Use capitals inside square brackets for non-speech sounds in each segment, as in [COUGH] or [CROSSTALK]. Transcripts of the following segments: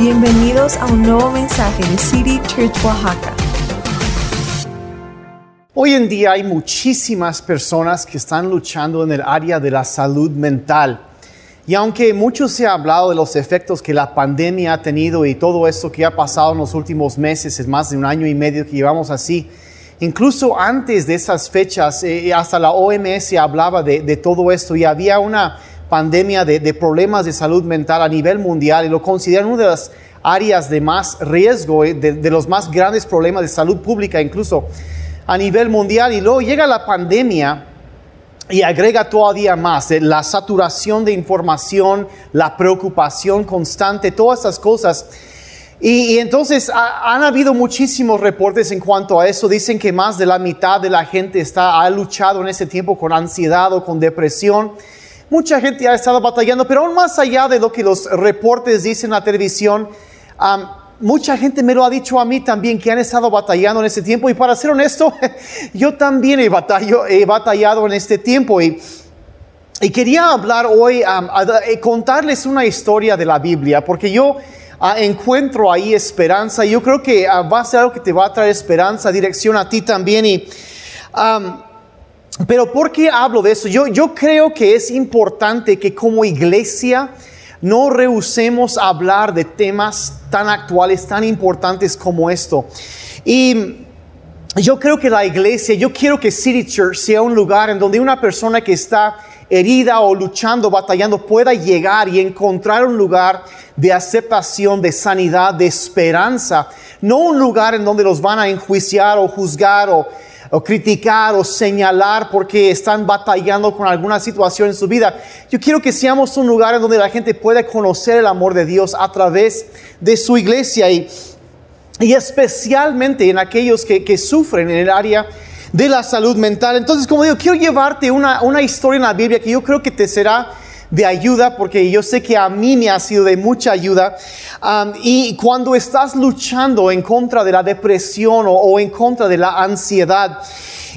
Bienvenidos a un nuevo mensaje de City Church Oaxaca. Hoy en día hay muchísimas personas que están luchando en el área de la salud mental. Y aunque mucho se ha hablado de los efectos que la pandemia ha tenido y todo esto que ha pasado en los últimos meses, es más de un año y medio que llevamos así, incluso antes de esas fechas, eh, hasta la OMS hablaba de, de todo esto y había una pandemia de, problemas de salud mental a nivel mundial y lo consideran una de las áreas de más riesgo, eh, de, los más grandes problemas de salud pública incluso a nivel mundial. Y luego llega la pandemia y agrega todavía más eh, la saturación de información, la preocupación constante, todas estas cosas. Y, entonces han habido muchísimos reportes en cuanto a eso. Dicen que más de la mitad de la gente está, ha luchado en ese tiempo con ansiedad o con depresión. Mucha gente ha estado batallando, pero aún más allá de lo que los reportes dicen en la televisión, mucha gente me lo ha dicho a mí también que han estado batallando en este tiempo. Y para ser honesto, [LAUGHS] yo también he, batallado en este tiempo. Y, quería hablar hoy, eh, contarles una historia de la Biblia, porque yo ah, encuentro ahí esperanza. Y yo creo que ah, va a ser algo que te va a traer esperanza, dirección a ti también. Y pero ¿por qué hablo de eso? Yo, yo creo que es importante que como iglesia no rehusemos hablar de temas tan actuales, tan importantes como esto. Y yo creo que la iglesia, yo quiero que City Church sea un lugar en donde una persona que está herida o luchando, batallando, pueda llegar y encontrar un lugar de aceptación, de sanidad, de esperanza. No un lugar en donde los van a enjuiciar o juzgar o o criticar o señalar porque están batallando con alguna situación en su vida. Yo quiero que seamos un lugar en donde la gente pueda conocer el amor de Dios a través de su iglesia y, y especialmente en aquellos que, que sufren en el área de la salud mental. Entonces, como digo, quiero llevarte una, una historia en la Biblia que yo creo que te será de ayuda, porque yo sé que a mí me ha sido de mucha ayuda. Y cuando estás luchando en contra de la depresión o, en contra de la ansiedad,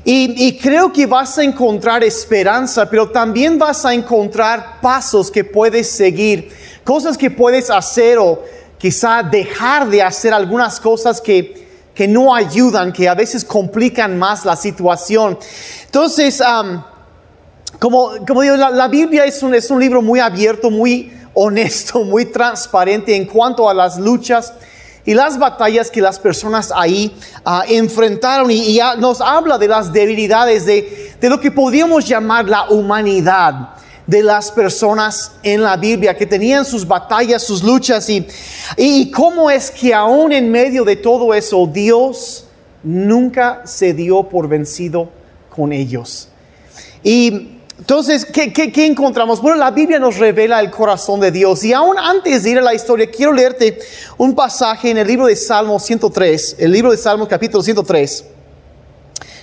y, creo que vas a encontrar esperanza, pero también vas a encontrar pasos que puedes seguir, cosas que puedes hacer o quizá dejar de hacer algunas cosas que, que no ayudan, que a veces complican más la situación. Entonces, como, como digo, la, Biblia es un, es un libro muy abierto, muy honesto, [LAUGHS] muy transparente en cuanto a las luchas y las batallas que las personas ahí ah, enfrentaron y, nos habla de las debilidades de, de, lo que podríamos llamar la humanidad de las personas en la Biblia que tenían sus batallas, sus luchas y, y cómo es que aún en medio de todo eso Dios nunca se dio por vencido con ellos. Y entonces, ¿qué, ¿qué, encontramos? Bueno, la Biblia nos revela el corazón de Dios. Y aún antes de ir a la historia, quiero leerte un pasaje en el libro de Salmos 103, el libro de Salmos capítulo 103.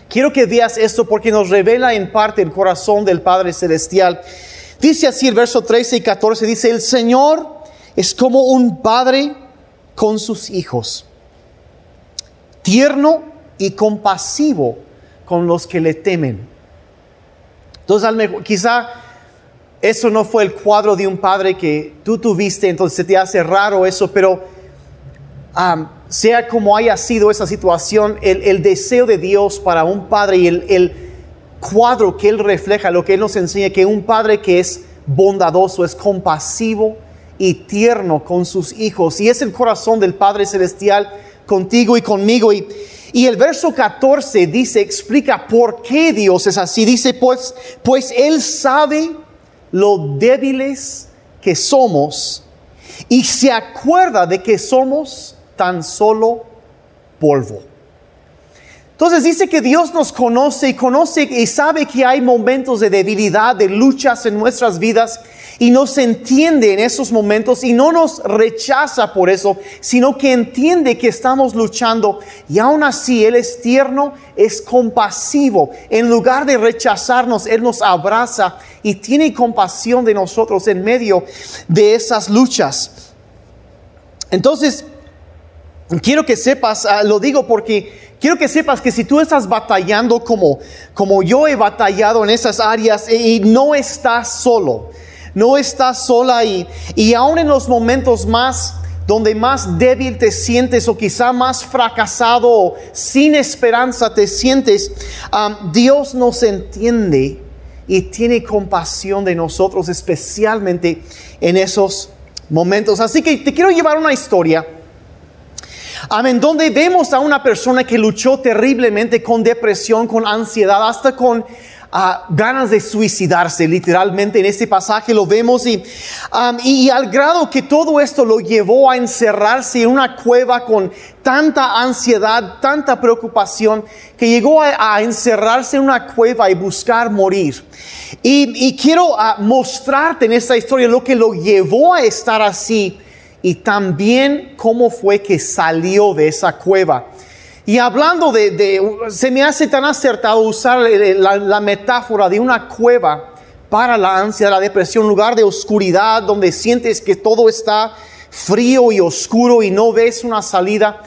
Quiero que veas esto porque nos revela en parte el corazón del Padre Celestial. Dice así el verso 13 y 14, dice, el Señor es como un padre con sus hijos, tierno y compasivo con los que le temen entonces, quizá eso no fue el cuadro de un padre que tú tuviste, entonces te hace raro eso, pero sea como haya sido esa situación, el, deseo de Dios para un padre y el, el, cuadro que Él refleja, lo que Él nos enseña, que un padre que es bondadoso, es compasivo y tierno con sus hijos, y es el corazón del Padre Celestial contigo y conmigo. Y, y el verso 14 dice, explica por qué Dios es así. Dice, pues, pues Él sabe lo débiles que somos y se acuerda de que somos tan solo polvo. Entonces dice que Dios nos conoce y conoce y sabe que hay momentos de debilidad, de luchas en nuestras vidas y nos entiende en esos momentos y no nos rechaza por eso, sino que entiende que estamos luchando y aún así Él es tierno, es compasivo. En lugar de rechazarnos, Él nos abraza y tiene compasión de nosotros en medio de esas luchas. Entonces, quiero que sepas, ah, lo digo porque Quiero que sepas que si tú estás batallando como, como yo he batallado en esas áreas y no estás solo, no estás sola y, y aún en los momentos más donde más débil te sientes o quizá más fracasado o sin esperanza te sientes, um, Dios nos entiende y tiene compasión de nosotros, especialmente en esos momentos. Así que te quiero llevar una historia. Amén, donde vemos a una persona que luchó terriblemente con depresión, con ansiedad, hasta con ganas de suicidarse, literalmente en este pasaje lo vemos y, y, al grado que todo esto lo llevó a encerrarse en una cueva con tanta ansiedad, tanta preocupación, que llegó a, encerrarse en una cueva y buscar morir. Y, y quiero ah, mostrarte en esta historia lo que lo llevó a estar así y también cómo fue que salió de esa cueva. Y hablando de, se me hace tan acertado usar la, metáfora de una cueva para la ansia, la depresión, lugar de oscuridad donde sientes que todo está frío y oscuro y no ves una salida.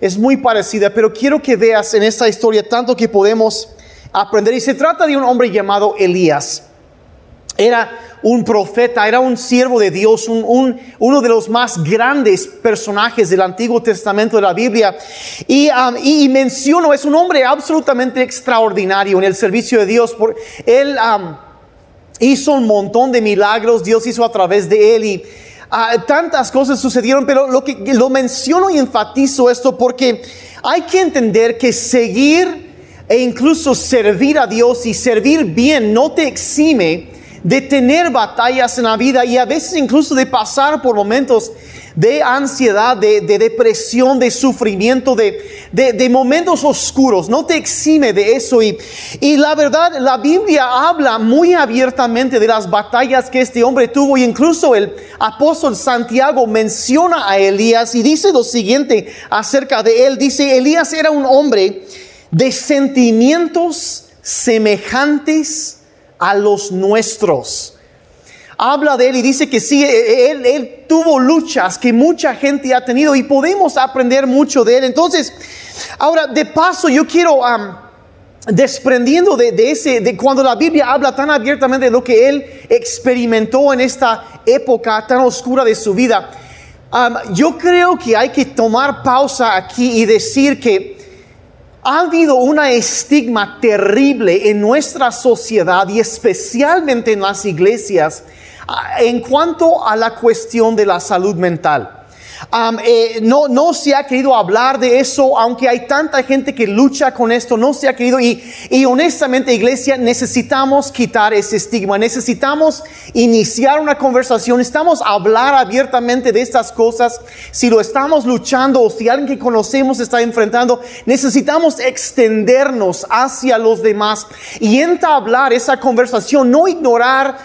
Es muy parecida, pero quiero que veas en esta historia tanto que podemos aprender. Y se trata de un hombre llamado Elías. Era un profeta, era un siervo de Dios, un, uno de los más grandes personajes del Antiguo Testamento de la Biblia. Y, um, menciono, es un hombre absolutamente extraordinario en el servicio de Dios. Él um, hizo un montón de milagros, Dios hizo a través de él y uh, tantas cosas sucedieron, pero lo, que, lo menciono y enfatizo esto porque hay que entender que seguir e incluso servir a Dios y servir bien no te exime de tener batallas en la vida y a veces incluso de pasar por momentos de ansiedad, de, depresión, de sufrimiento, de, de, momentos oscuros. No te exime de eso. Y, y la verdad, la Biblia habla muy abiertamente de las batallas que este hombre tuvo. Y incluso el apóstol Santiago menciona a Elías y dice lo siguiente acerca de él. Dice, Elías era un hombre de sentimientos semejantes a los nuestros. Habla de él y dice que sí, e, e, él, tuvo luchas que mucha gente ha tenido y podemos aprender mucho de él. Entonces, ahora de paso yo quiero, desprendiendo de, ese, de cuando la Biblia habla tan abiertamente de lo que él experimentó en esta época tan oscura de su vida, yo creo que hay que tomar pausa aquí y decir que ha habido una estigma terrible en nuestra sociedad y especialmente en las iglesias ah, en cuanto a la cuestión de la salud mental. Eh, no, no se ha querido hablar de eso, aunque hay tanta gente que lucha con esto, no se ha querido. Y, y honestamente, iglesia, necesitamos quitar ese estigma, necesitamos iniciar una conversación, necesitamos hablar abiertamente de estas cosas. Si lo estamos luchando o si alguien que conocemos está enfrentando, necesitamos extendernos hacia los demás y entablar esa conversación, no ignorar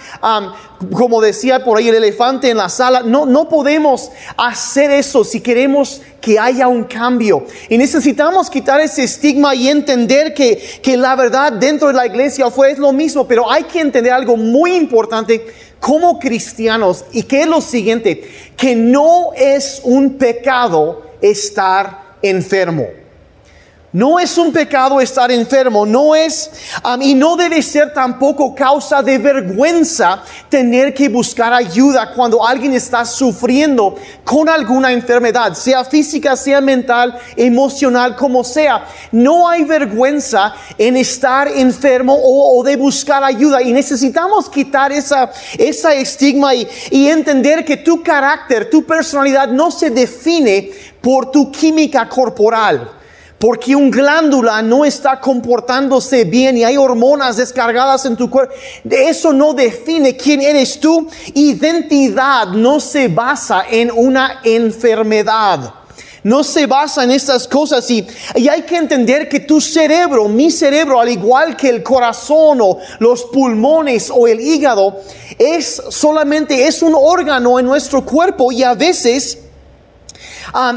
como decía por ahí el elefante en la sala, no, no podemos hacer eso si queremos que haya un cambio. Y necesitamos quitar ese estigma y entender que, que la verdad dentro de la iglesia fue es lo mismo, pero hay que entender algo muy importante como cristianos y que es lo siguiente, que no es un pecado estar enfermo. No es un pecado estar enfermo, no es, y no debe ser tampoco causa de vergüenza tener que buscar ayuda cuando alguien está sufriendo con alguna enfermedad, sea física, sea mental, emocional, como sea. No hay vergüenza en estar enfermo o, de buscar ayuda y necesitamos quitar esa, esa estigma y entender que tu carácter, tu personalidad no se define por tu química corporal porque un glándula no está comportándose bien y hay hormonas descargadas en tu cuerpo. Eso no define quién eres tú. Identidad no se basa en una enfermedad. No se basa en estas cosas y, y, hay que entender que tu cerebro, mi cerebro, al igual que el corazón o los pulmones o el hígado, es solamente, es un órgano en nuestro cuerpo y a veces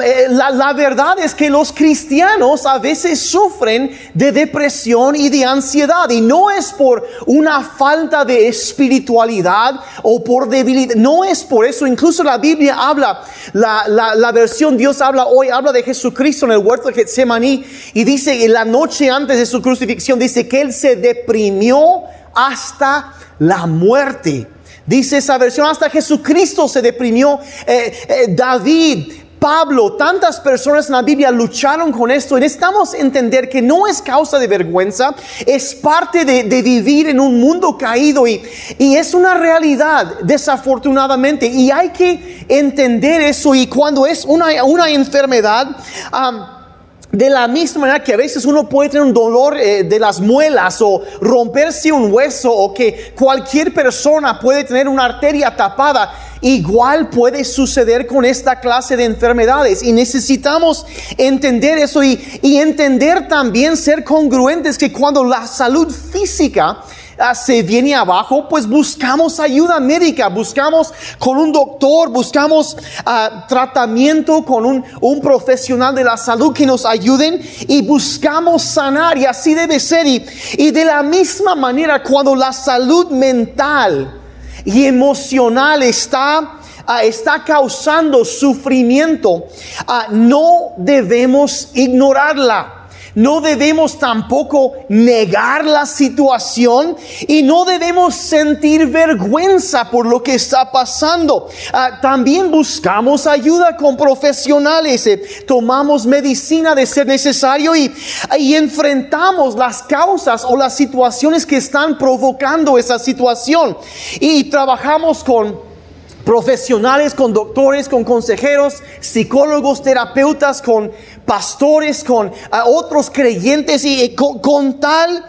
eh, la, verdad es que los cristianos a veces sufren de depresión y de ansiedad y no es por una falta de espiritualidad o por debilidad, no es por eso, incluso la Biblia habla, la, versión Dios habla hoy, habla de Jesucristo en el huerto de Getsemaní y dice, la noche antes de su crucifixión, dice que Él se deprimió hasta la muerte. Dice esa versión, hasta Jesucristo se deprimió. Eh, eh, David, Pablo, tantas personas en la Biblia lucharon con esto y necesitamos entender que no es causa de vergüenza, es parte de, vivir en un mundo caído y, es una realidad, desafortunadamente, y hay que entender eso y cuando es una, una enfermedad, de la misma manera que a veces uno puede tener un dolor eh, de las muelas o romperse un hueso o que cualquier persona puede tener una arteria tapada, igual puede suceder con esta clase de enfermedades. Y necesitamos entender eso y, y entender también ser congruentes que cuando la salud física Ah, se viene abajo, pues buscamos ayuda médica, buscamos con un doctor, buscamos ah, tratamiento con un, un, profesional de la salud que nos ayuden y buscamos sanar y así debe ser. Y, y de la misma manera, cuando la salud mental y emocional está... Ah, está causando sufrimiento, no debemos ignorarla. No debemos tampoco negar la situación y no debemos sentir vergüenza por lo que está pasando. Ah, también buscamos ayuda con profesionales, eh, tomamos medicina de ser necesario y, y enfrentamos las causas o las situaciones que están provocando esa situación. Y trabajamos con profesionales, con doctores, con consejeros, psicólogos, terapeutas, con pastores, con ah, otros creyentes y con, tal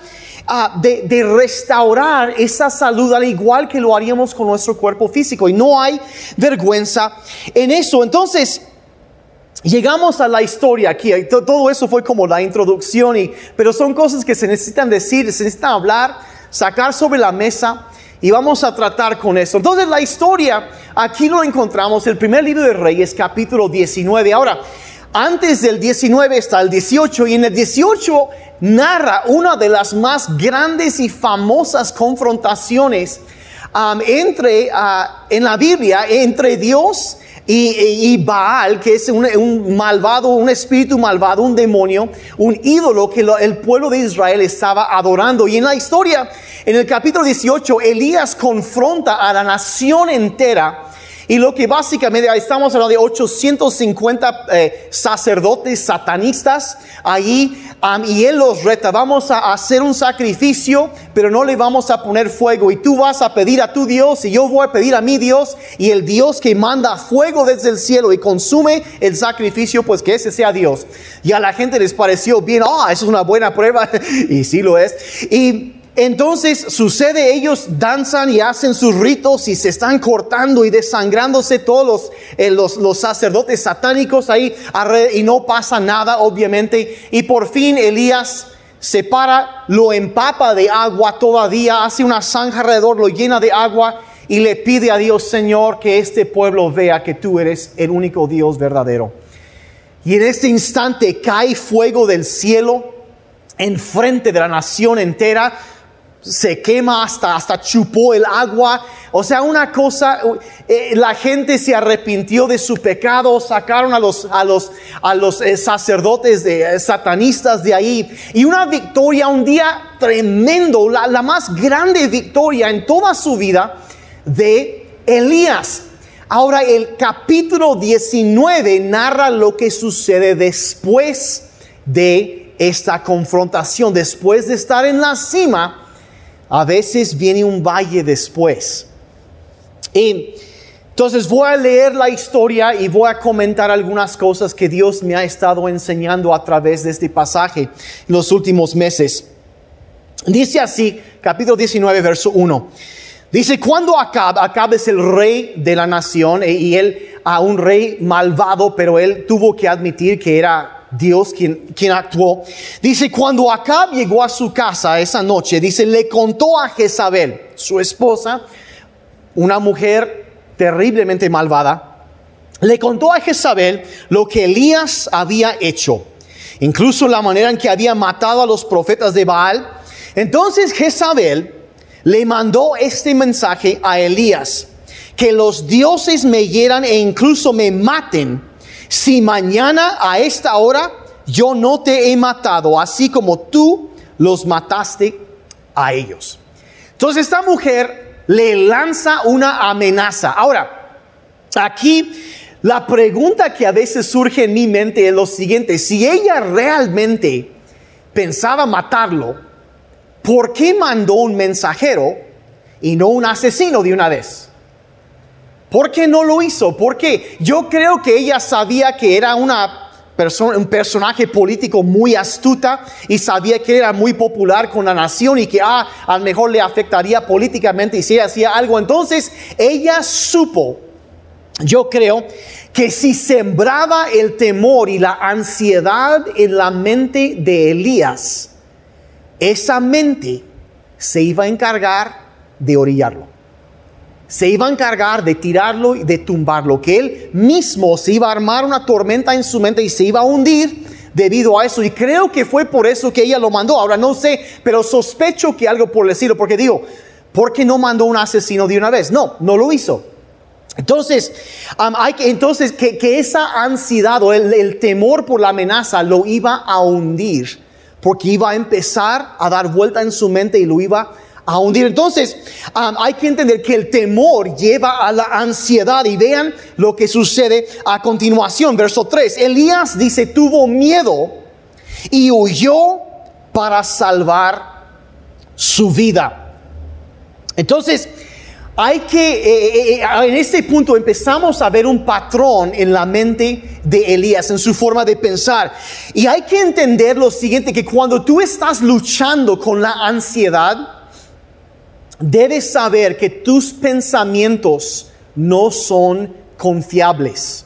ah, de, restaurar esa salud al igual que lo haríamos con nuestro cuerpo físico. Y no hay vergüenza en eso. Entonces, llegamos a la historia aquí. Todo eso fue como la introducción, y, pero son cosas que se necesitan decir, se necesitan hablar, sacar sobre la mesa y vamos a tratar con eso. Entonces la historia, aquí lo encontramos, el primer libro de Reyes, capítulo 19. Ahora, antes del 19 está el 18 y en el 18 narra una de las más grandes y famosas confrontaciones um, entre, uh, en la Biblia entre Dios y, Baal, que es un, malvado, un espíritu malvado, un demonio, un ídolo que el pueblo de Israel estaba adorando. Y en la historia, en el capítulo 18, Elías confronta a la nación entera y lo que básicamente, estamos hablando de 850 eh, sacerdotes satanistas ahí, y él los reta, vamos a hacer un sacrificio, pero no le vamos a poner fuego, y tú vas a pedir a tu Dios, y yo voy a pedir a mi Dios, y el Dios que manda fuego desde el cielo y consume el sacrificio, pues que ese sea Dios. Y a la gente les pareció bien, ah, eso es una buena prueba, [LAUGHS] y sí lo es. Y entonces sucede, ellos danzan y hacen sus ritos y se están cortando y desangrándose todos eh, los, los, sacerdotes satánicos ahí y no pasa nada, obviamente. Y por fin Elías se para, lo empapa de agua todavía, hace una zanja alrededor, lo llena de agua y le pide a Dios, Señor, que este pueblo vea que tú eres el único Dios verdadero. Y en este instante cae fuego del cielo enfrente de la nación entera se quema hasta, hasta chupó el agua. O sea, una cosa, eh, la gente se arrepintió de su pecado, sacaron a los, a los, a los eh, sacerdotes de, eh, satanistas de ahí. Y una victoria, un día tremendo, la, la más grande victoria en toda su vida de Elías. Ahora el capítulo 19 narra lo que sucede después de esta confrontación, después de estar en la cima a veces viene un valle después. Y entonces voy a leer la historia y voy a comentar algunas cosas que Dios me ha estado enseñando a través de este pasaje en los últimos meses. Dice así, capítulo 19, verso 1. Dice, cuando Acab, Acab es el rey de la nación y él a un rey malvado, pero él tuvo que admitir que era Dios quien, quien actuó. Dice, cuando Acab llegó a su casa esa noche, dice, le contó a Jezabel, su esposa, una mujer terriblemente malvada, le contó a Jezabel lo que Elías había hecho, incluso la manera en que había matado a los profetas de Baal. Entonces Jezabel le mandó este mensaje a Elías, que los dioses me hieran e incluso me maten si mañana a esta hora yo no te he matado, así como tú los mataste a ellos. Entonces esta mujer le lanza una amenaza. Ahora, aquí la pregunta que a veces surge en mi mente es lo siguiente, si ella realmente pensaba matarlo, ¿por qué mandó un mensajero y no un asesino de una vez? ¿Por qué no lo hizo? Porque yo creo que ella sabía que era una persona, un personaje político muy astuta y sabía que era muy popular con la nación y que ah, a lo mejor le afectaría políticamente y si hacía algo. Entonces ella supo, yo creo, que si sembraba el temor y la ansiedad en la mente de Elías, esa mente se iba a encargar de orillarlo. Se iba a encargar de tirarlo y de tumbarlo, que él mismo se iba a armar una tormenta en su mente y se iba a hundir debido a eso. Y creo que fue por eso que ella lo mandó. Ahora no sé, pero sospecho que algo por decirlo, porque digo, ¿por qué no mandó un asesino de una vez? No, no lo hizo. Entonces, hay que, entonces que, esa ansiedad o el, temor por la amenaza lo iba a hundir, porque iba a empezar a dar vuelta en su mente y lo iba a hundir. Entonces, hay que entender que el temor lleva a la ansiedad y vean lo que sucede a continuación. Verso 3, Elías dice, tuvo miedo y huyó para salvar su vida. Entonces, hay que, eh, eh, eh, en este punto empezamos a ver un patrón en la mente de Elías, en su forma de pensar. Y hay que entender lo siguiente, que cuando tú estás luchando con la ansiedad, debes saber que tus pensamientos no son confiables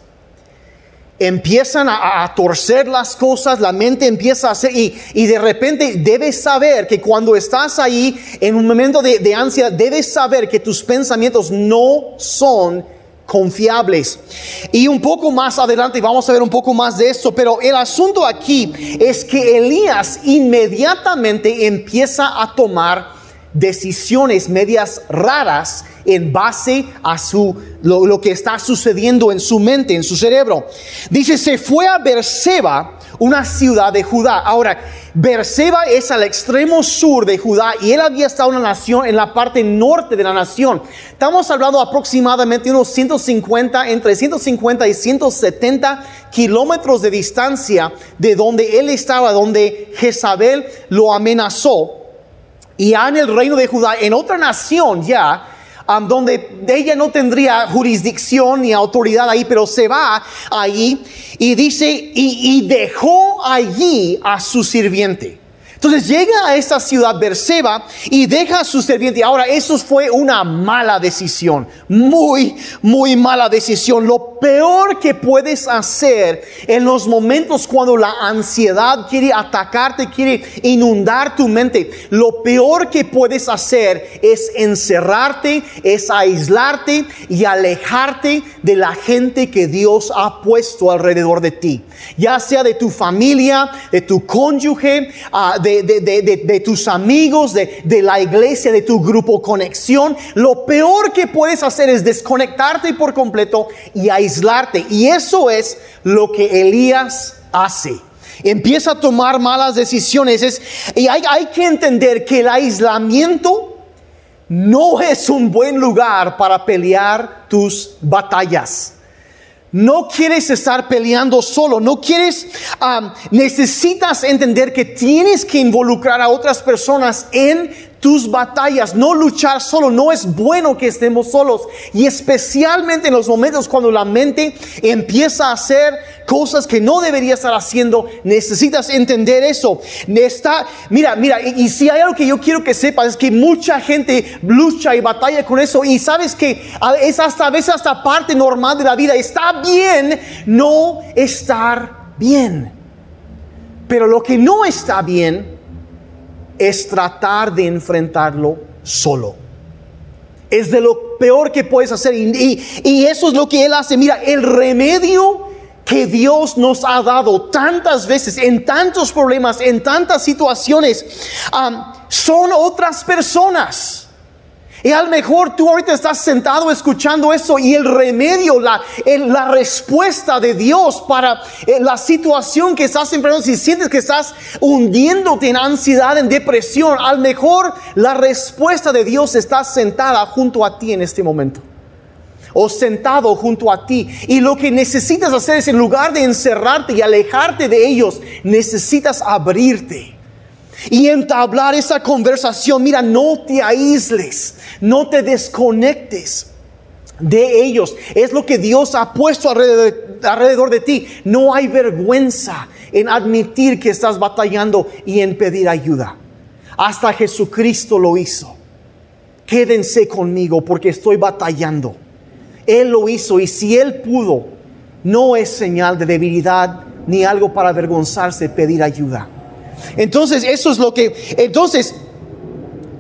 empiezan a, torcer las cosas, la mente empieza a hacer, y, de repente debes saber que cuando estás ahí en un momento de, de ansiedad, debes saber que tus pensamientos no son confiables. Y un poco más adelante vamos a ver un poco más de esto, pero el asunto aquí es que Elías inmediatamente empieza a tomar decisiones medias raras en base a su, lo, que está sucediendo en su mente, en su cerebro. Dice, se fue a Berseba, una ciudad de Judá. Ahora, Berseba es al extremo sur de Judá y él había estado en la nación, en la parte norte de la nación. Estamos hablando aproximadamente unos 150, entre 150 y 170 kilómetros de distancia de donde él estaba, donde Jezabel lo amenazó. Y ya en el reino de Judá, en otra nación ya, donde ella no tendría jurisdicción ni autoridad ahí, pero se va ahí y dice, y dejó allí a su sirviente. Entonces llega a esta ciudad Berseba y deja a su sirviente. Ahora, eso fue una mala decisión, muy, muy mala decisión. Lo peor que puedes hacer en los momentos cuando la ansiedad quiere atacarte, quiere inundar tu mente, lo peor que puedes hacer es encerrarte, es aislarte y alejarte de la gente que Dios ha puesto alrededor de ti, ya sea de tu familia, de tu cónyuge, ah, de tus amigos, de, la iglesia, de tu grupo conexión, lo peor que puedes hacer es desconectarte por completo y aislarte. Y eso es lo que Elías hace. Empieza a tomar malas decisiones. y hay, hay que entender que el aislamiento no es un buen lugar para pelear tus batallas. No quieres estar peleando solo, no quieres, necesitas entender que tienes que involucrar a otras personas en tus batallas, no luchar solo, no es bueno que estemos solos. Y especialmente en los momentos cuando la mente empieza a hacer cosas que no debería estar haciendo, necesitas entender eso. Está, mira, mira, y, si hay algo que yo quiero que sepas es que mucha gente lucha y batalla con eso y sabes que es hasta a veces hasta parte normal de la vida. Está bien no estar bien. Pero lo que no está bien es tratar de enfrentarlo solo. Es de lo peor que puedes hacer. Y, eso es lo que Él hace. Mira, el remedio que Dios nos ha dado tantas veces, en tantos problemas, en tantas situaciones, son otras personas. Y a lo mejor tú ahorita estás sentado escuchando eso y el remedio, la, la respuesta de Dios para eh, la situación que estás enfrentando, si sientes que estás hundiéndote en ansiedad, en depresión, a lo mejor la respuesta de Dios está sentada junto a ti en este momento. O sentado junto a ti. Y lo que necesitas hacer es en lugar de encerrarte y alejarte de ellos, necesitas abrirte y entablar esa conversación. Mira, no te aísles, no te desconectes de ellos. Es lo que Dios ha puesto alrededor, de ti. No hay vergüenza en admitir que estás batallando y en pedir ayuda. Hasta Jesucristo lo hizo. Quédense conmigo porque estoy batallando. Él lo hizo y si Él pudo, no es señal de debilidad ni algo para avergonzarse pedir ayuda. Entonces, eso es lo que, entonces,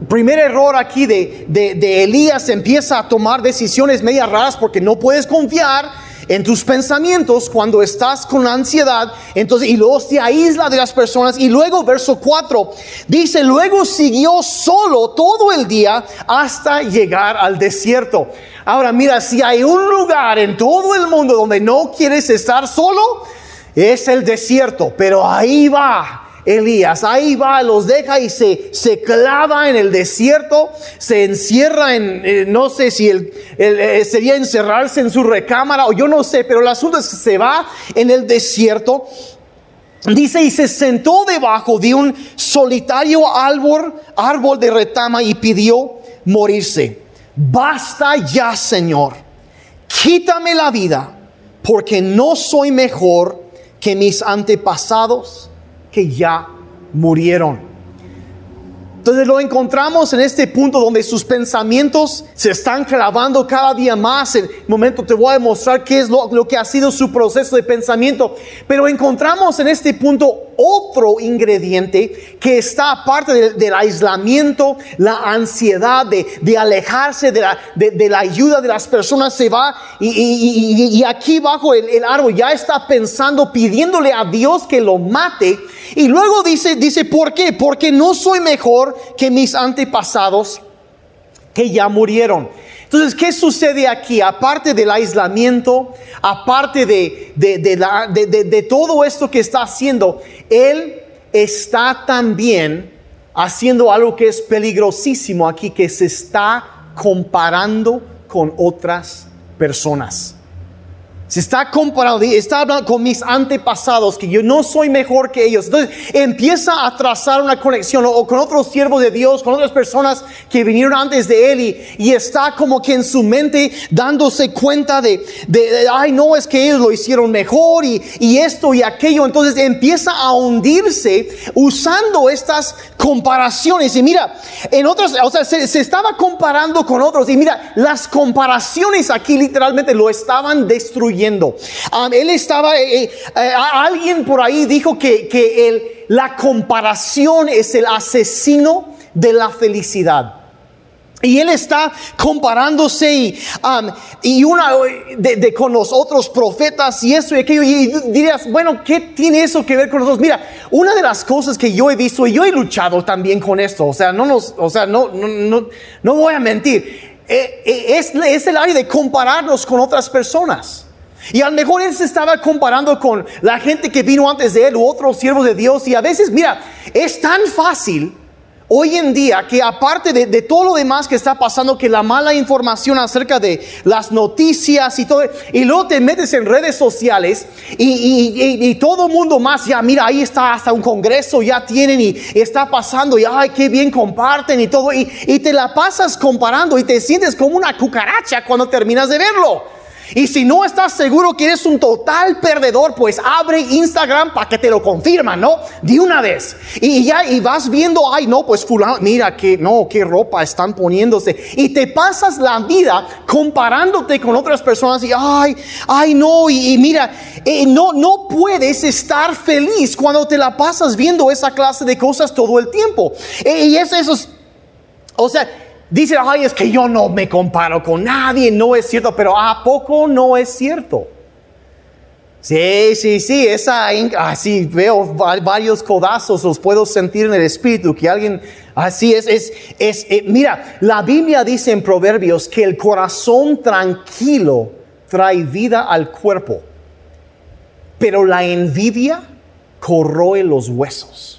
primer error aquí de, de, Elías empieza a tomar decisiones medias raras porque no puedes confiar en tus pensamientos cuando estás con ansiedad, entonces, y luego se aísla de las personas, y luego verso 4 dice, luego siguió solo todo el día hasta llegar al desierto. Ahora mira, si hay un lugar en todo el mundo donde no quieres estar solo, es el desierto, pero ahí va Elías. Ahí va, los deja y se, se clava en el desierto, se encierra en, eh, no sé si el, eh, sería encerrarse en su recámara o yo no sé, pero el asunto es que se va en el desierto. Dice, y se sentó debajo de un solitario árbol, árbol de retama y pidió morirse. Basta ya, Señor, quítame la vida, porque no soy mejor que mis antepasados que ya murieron. Entonces lo encontramos en este punto donde sus pensamientos se están clavando cada día más. En un momento te voy a demostrar qué es lo, que ha sido su proceso de pensamiento. Pero encontramos en este punto otro ingrediente que está aparte del, aislamiento, la ansiedad de, alejarse de la, de, la, ayuda de las personas. Se va y, aquí bajo el, el, árbol ya está pensando, pidiéndole a Dios que lo mate. Y luego dice, dice, ¿por qué? Porque no soy mejor que mis antepasados que ya murieron. Entonces, ¿qué sucede aquí? Aparte del aislamiento, aparte de, de, todo esto que está haciendo, Él está también haciendo algo que es peligrosísimo aquí, que se está comparando con otras personas. Se está comparando, está hablando con mis antepasados, que yo no soy mejor que ellos. Entonces empieza a trazar una conexión o, con otros siervos de Dios, con otras personas que vinieron antes de él y, está como que en su mente dándose cuenta de, ay no, es que ellos lo hicieron mejor y, esto y aquello. Entonces empieza a hundirse usando estas comparaciones. Y mira, en otras, o sea, se, se estaba comparando con otros y mira, las comparaciones aquí literalmente lo estaban destruyendo él estaba, eh, eh, eh, alguien por ahí dijo que, que la comparación es el asesino de la felicidad. Y él está comparándose y, y una de, con los otros profetas y eso y aquello. Y dirías, bueno, ¿qué tiene eso que ver con nosotros? Mira, una de las cosas que yo he visto y yo he luchado también con esto, o sea, no nos, o sea, no, no, no, no voy a mentir, es, es el área de compararnos con otras personas. Y a lo mejor él se estaba comparando con la gente que vino antes de él u otros siervos de Dios. Y a veces, mira, es tan fácil hoy en día que aparte de, todo lo demás que está pasando, que la mala información acerca de las noticias y todo, y luego te metes en redes sociales y, todo mundo más, ya mira, ahí está hasta un congreso, ya tienen y, está pasando, y ay, qué bien comparten y todo, y te la pasas comparando y te sientes como una cucaracha cuando terminas de verlo. Y si no estás seguro que eres un total perdedor, pues abre Instagram para que te lo confirman, ¿no? De una vez. Y ya, y vas viendo, ay, no, pues fulano, mira que, no, qué ropa están poniéndose. Y te pasas la vida comparándote con otras personas y, ay, ay, no, y, mira, eh, no, no puedes estar feliz cuando te la pasas viendo esa clase de cosas todo el tiempo. Eh, y es eso, o sea, Dice, ay, es que yo no me comparo con nadie, no es cierto, pero ¿a poco no es cierto? Sí, sí, sí, esa, así veo varios codazos, los puedo sentir en el espíritu, que alguien Así es, es, es eh, mira, la Biblia dice en Proverbios que el corazón tranquilo trae vida al cuerpo, pero la envidia corroe los huesos.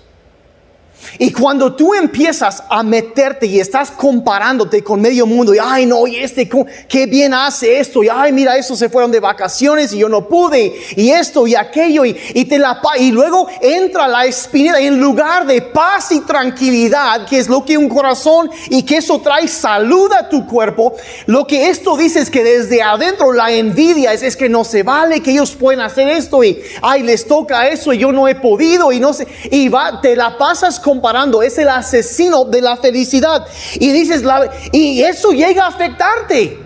Y cuando tú empiezas a meterte y estás comparándote con medio mundo, y ay, no, y este, qué bien hace esto, y ay, mira, esos se fueron de vacaciones y yo no pude, y esto y aquello, y, y te la y luego entra la espinita en lugar de paz y tranquilidad, que es lo que un corazón y que eso trae salud a tu cuerpo. Lo que esto dice es que desde adentro la envidia es, es que no se vale que ellos pueden hacer esto, y ay, les toca eso, y yo no he podido, y no sé, y va, te la pasas con comparando, es el asesino de la felicidad. Y dices, la, y eso llega a afectarte.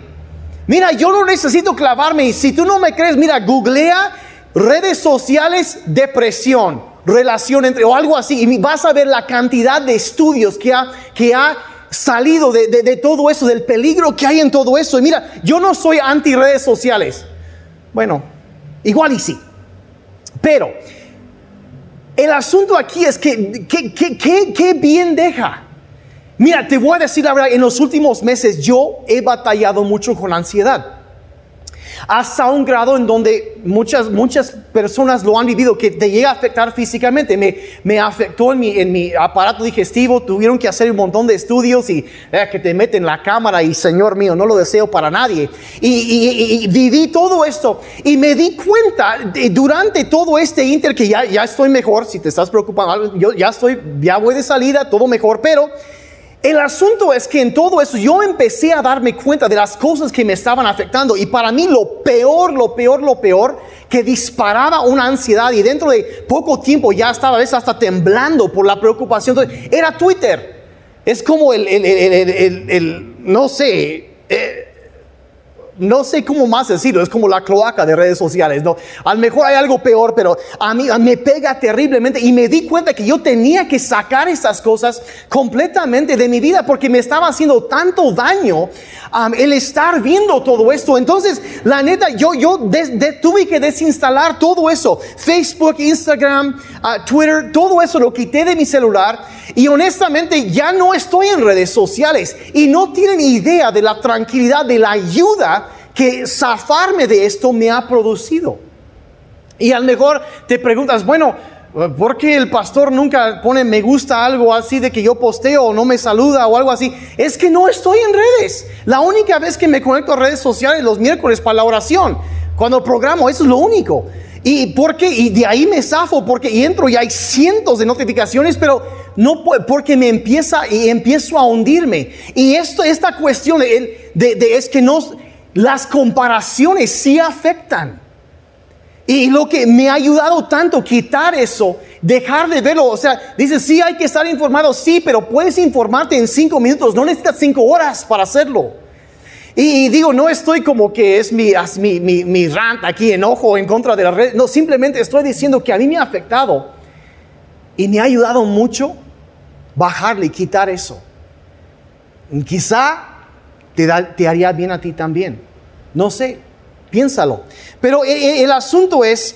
Mira, yo no necesito clavarme. Y si tú no me crees, mira, googlea redes sociales, depresión, relación entre, o algo así. Y vas a ver la cantidad de estudios que ha, que ha salido de, de todo eso, del peligro que hay en todo eso. Y mira, yo no soy anti redes sociales. Bueno, igual y sí. Pero el asunto aquí es que, ¿qué bien deja. Mira, te voy a decir la verdad, en los últimos meses yo he batallado mucho con ansiedad hasta un grado en donde muchas, muchas personas lo han vivido, que te llega a afectar físicamente. Me, me afectó en mi, en mi aparato digestivo, tuvieron que hacer un montón de estudios y eh, que te meten la cámara y Señor mío, no lo deseo para nadie. Y, viví todo esto y me di cuenta durante todo este inter que ya, ya estoy mejor, si te estás preocupando, yo ya estoy, ya voy de salida, todo mejor, pero el asunto es que en todo eso yo empecé a darme cuenta de las cosas que me estaban afectando y para mí lo peor, lo peor, lo peor que disparaba una ansiedad y dentro de poco tiempo ya estaba a veces hasta temblando por la preocupación, era Twitter. Es como el, el, el, el no sé, eh, no sé cómo más decirlo, es como la cloaca de redes sociales, ¿no? A lo mejor hay algo peor, pero a mí me pega terriblemente y me di cuenta que yo tenía que sacar estas cosas completamente de mi vida porque me estaba haciendo tanto daño el estar viendo todo esto. Entonces, la neta, yo, yo tuve que desinstalar todo eso, Facebook, Instagram, ah, Twitter, todo eso lo quité de mi celular y honestamente ya no estoy en redes sociales y no tienen idea de la tranquilidad, de la ayuda que zafarme de esto me ha producido. Y a lo mejor te preguntas, bueno, ¿por qué el pastor nunca pone me gusta algo así de que yo posteo o no me saluda o algo así? Es que no estoy en redes. La única vez que me conecto a redes sociales los miércoles para la oración, cuando programo, eso es lo único. ¿Y por qué? Y de ahí me zafo porque entro y hay cientos de notificaciones, pero no porque me empieza y empiezo a hundirme. Y esto, esta cuestión de, es que no, las comparaciones sí afectan. Y lo que me ha ayudado tanto quitar eso, dejar de verlo, o sea, dice, sí hay que estar informado, sí, pero puedes informarte en cinco minutos, no necesitas cinco horas para hacerlo. Y, digo, no estoy como que es mi, mi, mi, mi rant aquí, enojo en contra de la red. No, simplemente estoy diciendo que a mí me ha afectado y me ha ayudado mucho bajarle y quitar eso. Quizá te, te haría bien a ti también. No sé, piénsalo. Pero el, e, el asunto es,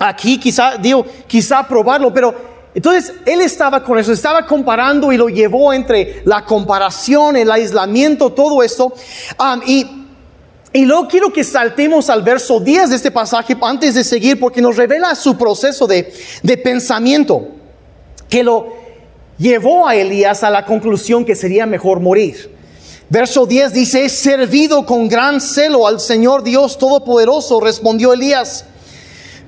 aquí quizá, digo, quizá probarlo, pero entonces, él estaba con eso, estaba comparando y lo llevó entre la comparación, el aislamiento, todo esto. Y, luego quiero que saltemos al verso 10 de este pasaje antes de seguir, porque nos revela su proceso de pensamiento, que lo llevó a Elías a la conclusión que sería mejor morir. Verso 10 dice, he servido con gran celo al Señor Dios Todopoderoso, respondió Elías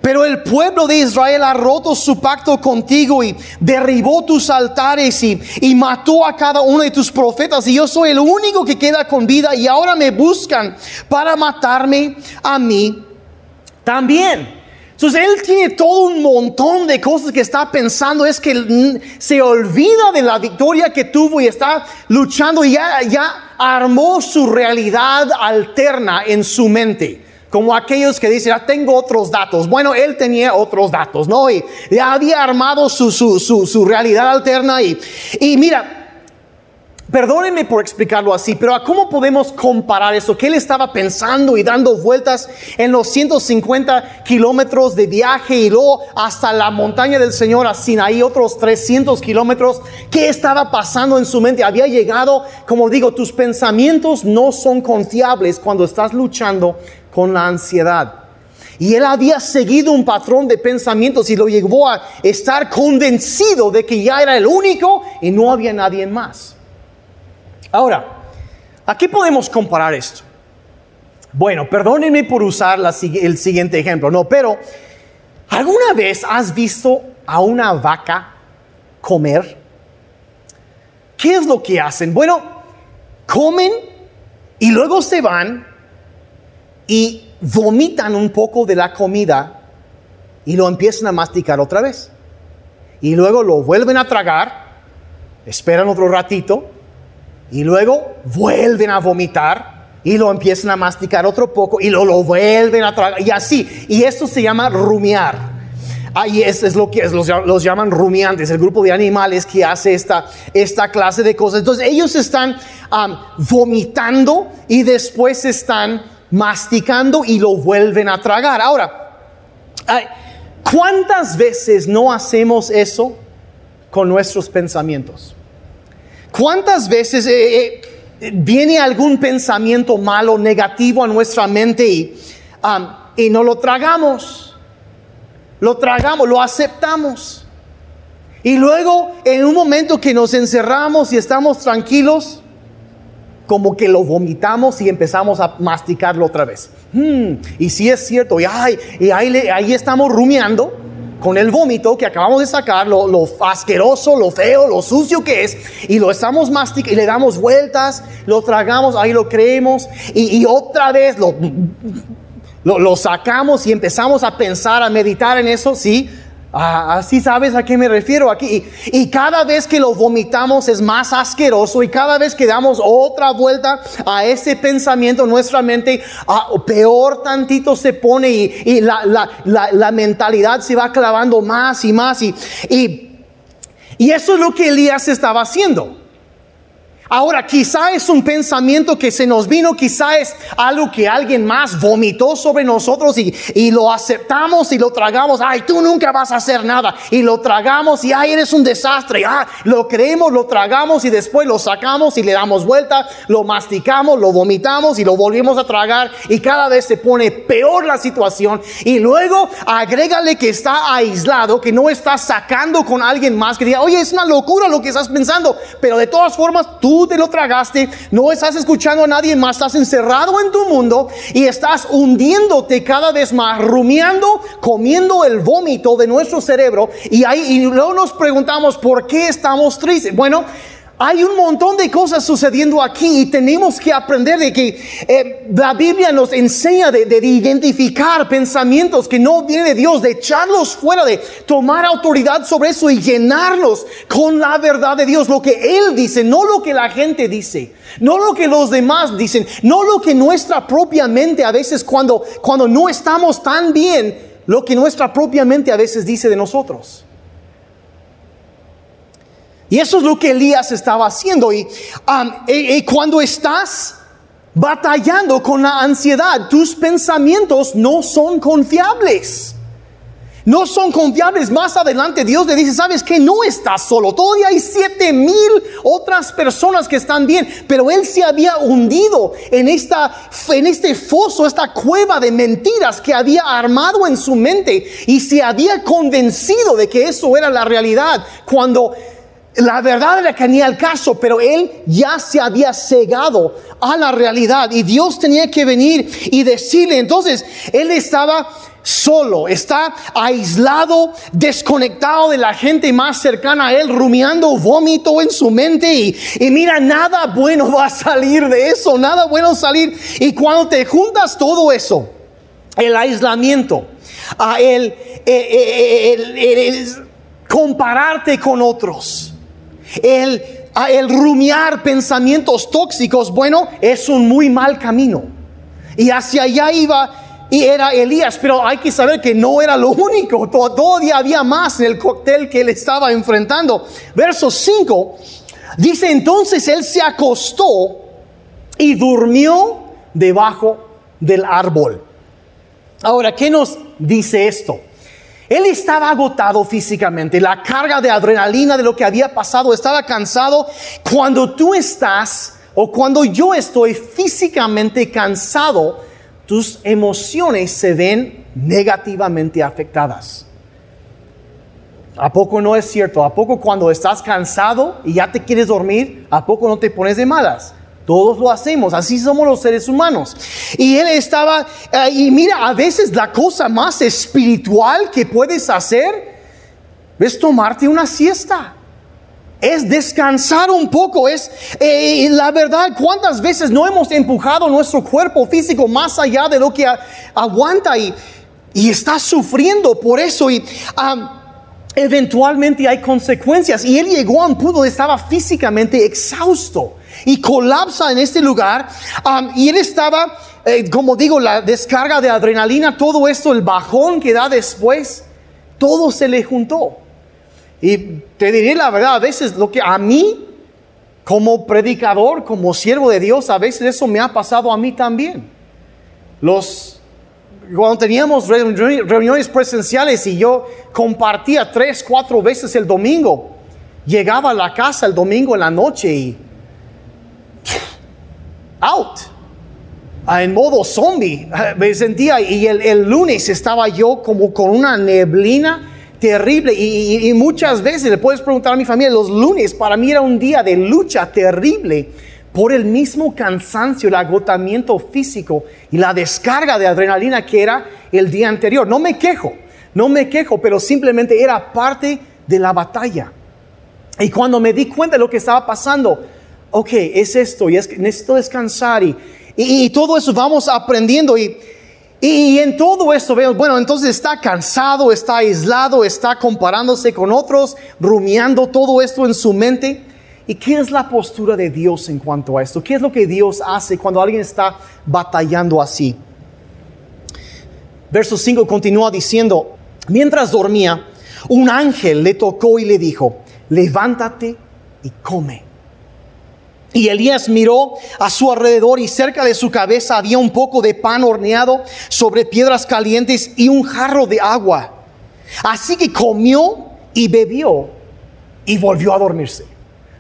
pero el pueblo de Israel ha roto su pacto contigo y derribó tus altares y, mató a cada uno de tus profetas. Y yo soy el único que queda con vida y ahora me buscan para matarme a mí también. Entonces él tiene todo un montón de cosas que está pensando. Es que se olvida de la victoria que tuvo y está luchando y ya, ya armó su realidad alterna en su mente. Como aquellos que dicen, ah, tengo otros datos. Bueno, él tenía otros datos, ¿no? Y había armado su, su, su, su realidad alterna. Y, y mira, Perdónenme por explicarlo así, pero ¿a cómo podemos comparar eso? ¿Qué él estaba pensando y dando vueltas en los 150 kilómetros de viaje y luego hasta la montaña del Señor a Sinaí, otros 300 kilómetros? ¿Qué estaba pasando en su mente? Había llegado, como digo, tus pensamientos no son confiables cuando estás luchando con la ansiedad. Y él había seguido un patrón de pensamientos y lo llevó a estar convencido de que ya era el único y no había nadie más. Ahora, ¿a qué podemos comparar esto? Bueno, perdónenme por usar el siguiente ejemplo, no, pero ¿alguna vez has visto a una vaca comer? ¿Qué es lo que hacen? Bueno, comen y luego se van y vomitan un poco de la comida y lo empiezan a masticar otra vez. Y luego lo vuelven a tragar, esperan otro ratito y luego vuelven a vomitar y lo empiezan a masticar otro poco y lo, lo vuelven a tragar y así. Y esto se llama rumiar. Ahí es, es, lo que es, los, llaman rumiantes, el grupo de animales que hace esta, esta clase de cosas. Entonces ellos están vomitando y después están masticando y lo vuelven a tragar. Ahora, ¿cuántas veces no hacemos eso con nuestros pensamientos? ¿Cuántas veces eh, eh, viene algún pensamiento malo, negativo a nuestra mente y, y no lo tragamos? Lo tragamos, lo aceptamos. Y luego, en un momento que nos encerramos y estamos tranquilos, como que lo vomitamos y empezamos a masticarlo otra vez. Hmm, y si es cierto, y, y ahí, ahí estamos rumiando con el vómito que acabamos de sacar, lo, asqueroso, lo feo, lo sucio que es, y lo estamos masticando y le damos vueltas, lo tragamos, ahí lo creemos, y, otra vez lo, lo, sacamos y empezamos a pensar, a meditar en eso, sí, Ah, así sabes a qué me refiero aquí. Y, cada vez que lo vomitamos es más asqueroso y cada vez que damos otra vuelta a ese pensamiento, nuestra mente ah, peor tantito se pone y, la, mentalidad se va clavando más y más. Y, y eso es lo que Elías estaba haciendo. Ahora, quizá es un pensamiento que se nos vino, quizá es algo que alguien más vomitó sobre nosotros y, lo aceptamos y lo tragamos. Ay, tú nunca vas a hacer nada. Y lo tragamos y ay, eres un desastre. Ah, lo creemos, lo tragamos y después lo sacamos y le damos vuelta, lo masticamos, lo vomitamos y lo volvemos a tragar. Y cada vez se pone peor la situación. Y luego agrégale que está aislado, que no está sacando con alguien más que diga, oye, es una locura lo que estás pensando. Pero de todas formas, tú te lo tragaste, no estás escuchando a nadie más, estás encerrado en tu mundo y estás hundiéndote cada vez más, rumiando, comiendo el vómito de nuestro cerebro y ahí y luego nos preguntamos por qué estamos tristes. Bueno, hay un montón de cosas sucediendo aquí y tenemos que aprender de que eh, la Biblia nos enseña de, de, identificar pensamientos que no vienen de Dios, de echarlos fuera, de tomar autoridad sobre eso y llenarlos con la verdad de Dios, lo que Él dice, no lo que la gente dice, no lo que los demás dicen, no lo que nuestra propia mente a veces cuando, cuando no estamos tan bien, lo que nuestra propia mente a veces dice de nosotros. Y eso es lo que Elías estaba haciendo. Y, cuando estás batallando con la ansiedad, tus pensamientos no son confiables. No son confiables. Más adelante Dios le dice, sabes que no estás solo. Todavía hay siete mil otras personas que están bien. Pero él se había hundido en, esta, en este foso, esta cueva de mentiras que había armado en su mente. Y se había convencido de que eso era la realidad. Cuando la verdad era que ni al caso, pero él ya se había cegado a la realidad y Dios tenía que venir y decirle. Entonces, él estaba solo, está aislado, desconectado de la gente más cercana a él, rumiando vómito en su mente y, mira, nada bueno va a salir de eso, nada bueno salir. Y cuando te juntas todo eso, el aislamiento, a el, el compararte con otros, el, el rumiar pensamientos tóxicos, bueno, es un muy mal camino. Y hacia allá iba y era Elías, pero hay que saber que no era lo único, todavía había más en el cóctel que él estaba enfrentando. Verso 5, Dice entonces él se acostó y durmió debajo del árbol. Ahora, ¿qué nos dice esto? Él estaba agotado físicamente, la carga de adrenalina de lo que había pasado, estaba cansado. Cuando tú estás o cuando yo estoy físicamente cansado, tus emociones se ven negativamente afectadas. ¿A poco no es cierto? ¿A poco cuando estás cansado y ya te quieres dormir, a poco no te pones de malas? Todos lo hacemos, así somos los seres humanos. Y él estaba, eh, y mira, a veces la cosa más espiritual que puedes hacer es tomarte una siesta. Es descansar un poco, es eh, la verdad, cuántas veces no hemos empujado nuestro cuerpo físico más allá de lo que aguanta y, y está sufriendo por eso. Y eventualmente hay consecuencias. Y él llegó a un punto donde estaba físicamente exhausto y colapsa en este lugar. y él estaba, eh, como digo, la descarga de adrenalina, todo esto, el bajón que da después, todo se le juntó. Y te diré la verdad, a veces lo que a mí, como predicador, como siervo de Dios, a veces eso me ha pasado a mí también. Los cuando teníamos reuniones presenciales y yo compartía tres, cuatro veces el domingo, llegaba a la casa el domingo en la noche y out. Ah, en modo zombie, [LAUGHS] me sentía y el, lunes estaba yo como con una neblina terrible y, muchas veces le puedes preguntar a mi familia, los lunes para mí era un día de lucha terrible por el mismo cansancio, el agotamiento físico y la descarga de adrenalina que era el día anterior. No me quejo, no me quejo, pero simplemente era parte de la batalla. Y cuando me di cuenta de lo que estaba pasando, ok, es esto, y es, necesito descansar y, y, todo eso vamos aprendiendo y, y en todo esto vemos, bueno, entonces está cansado, está aislado, está comparándose con otros, rumiando todo esto en su mente. ¿Y qué es la postura de Dios en cuanto a esto? ¿Qué es lo que Dios hace cuando alguien está batallando así? Verso 5 continúa diciendo, mientras dormía, un ángel le tocó y le dijo, levántate y come. Y Elías miró a su alrededor y cerca de su cabeza había un poco de pan horneado sobre piedras calientes y un jarro de agua. Así que comió y bebió y volvió a dormirse.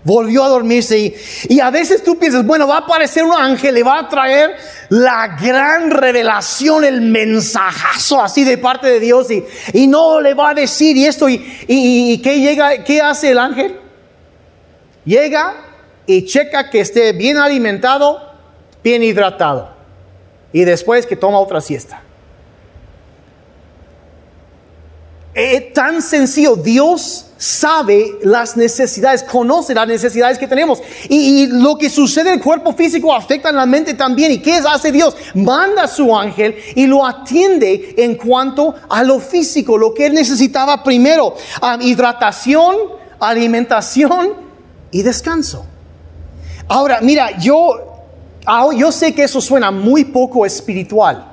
Volvió a dormirse y, a veces tú piensas, bueno, va a aparecer un ángel, le va a traer la gran revelación, el mensajazo así de parte de Dios y, no le va a decir y esto y, y, ¿qué, llega, ¿qué hace el ángel? Llega y checa que esté bien alimentado, bien hidratado. Y después que toma otra siesta. Es tan sencillo, Dios sabe las necesidades, conoce las necesidades que tenemos. Y, lo que sucede en el cuerpo físico afecta en la mente también. ¿Y qué hace Dios? Manda a su ángel y lo atiende en cuanto a lo físico, lo que él necesitaba primero. Ah, hidratación, alimentación y descanso. Ahora, mira, yo, ah, yo sé que eso suena muy poco espiritual.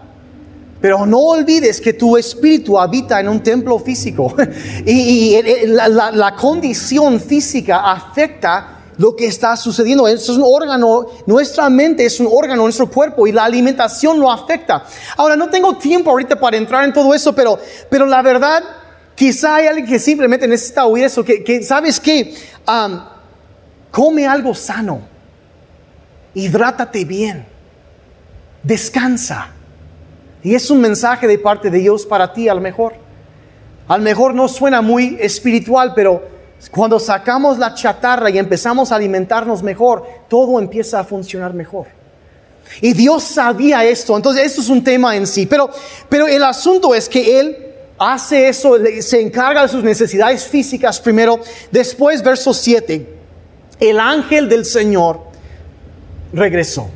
Pero no olvides que tu espíritu habita en un templo físico [LAUGHS] y, la, condición física afecta lo que está sucediendo. Es un órgano, nuestra mente es un órgano, nuestro cuerpo y la alimentación lo afecta. Ahora, no tengo tiempo ahorita para entrar en todo eso, pero, pero la verdad, quizá hay alguien que simplemente necesita oír eso, que, sabes que come algo sano hidrátate bien, descansa. Y es un mensaje de parte de Dios para ti, a lo mejor. A lo mejor no suena muy espiritual, pero cuando sacamos la chatarra y empezamos a alimentarnos mejor, todo empieza a funcionar mejor. Y Dios sabía esto, entonces esto es un tema en sí. Pero, pero el asunto es que Él hace eso, se encarga de sus necesidades físicas primero. Después, verso 7, el ángel del Señor regresó.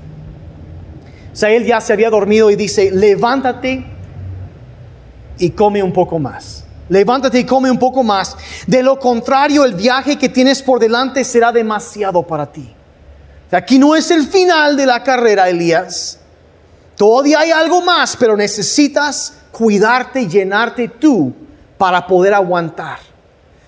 O él ya se había dormido y dice, levántate y come un poco más. Levántate y come un poco más. De lo contrario, el viaje que tienes por delante será demasiado para ti. Aquí no es el final de la carrera, Elías. Todavía hay algo más, pero necesitas cuidarte y llenarte tú para poder aguantar.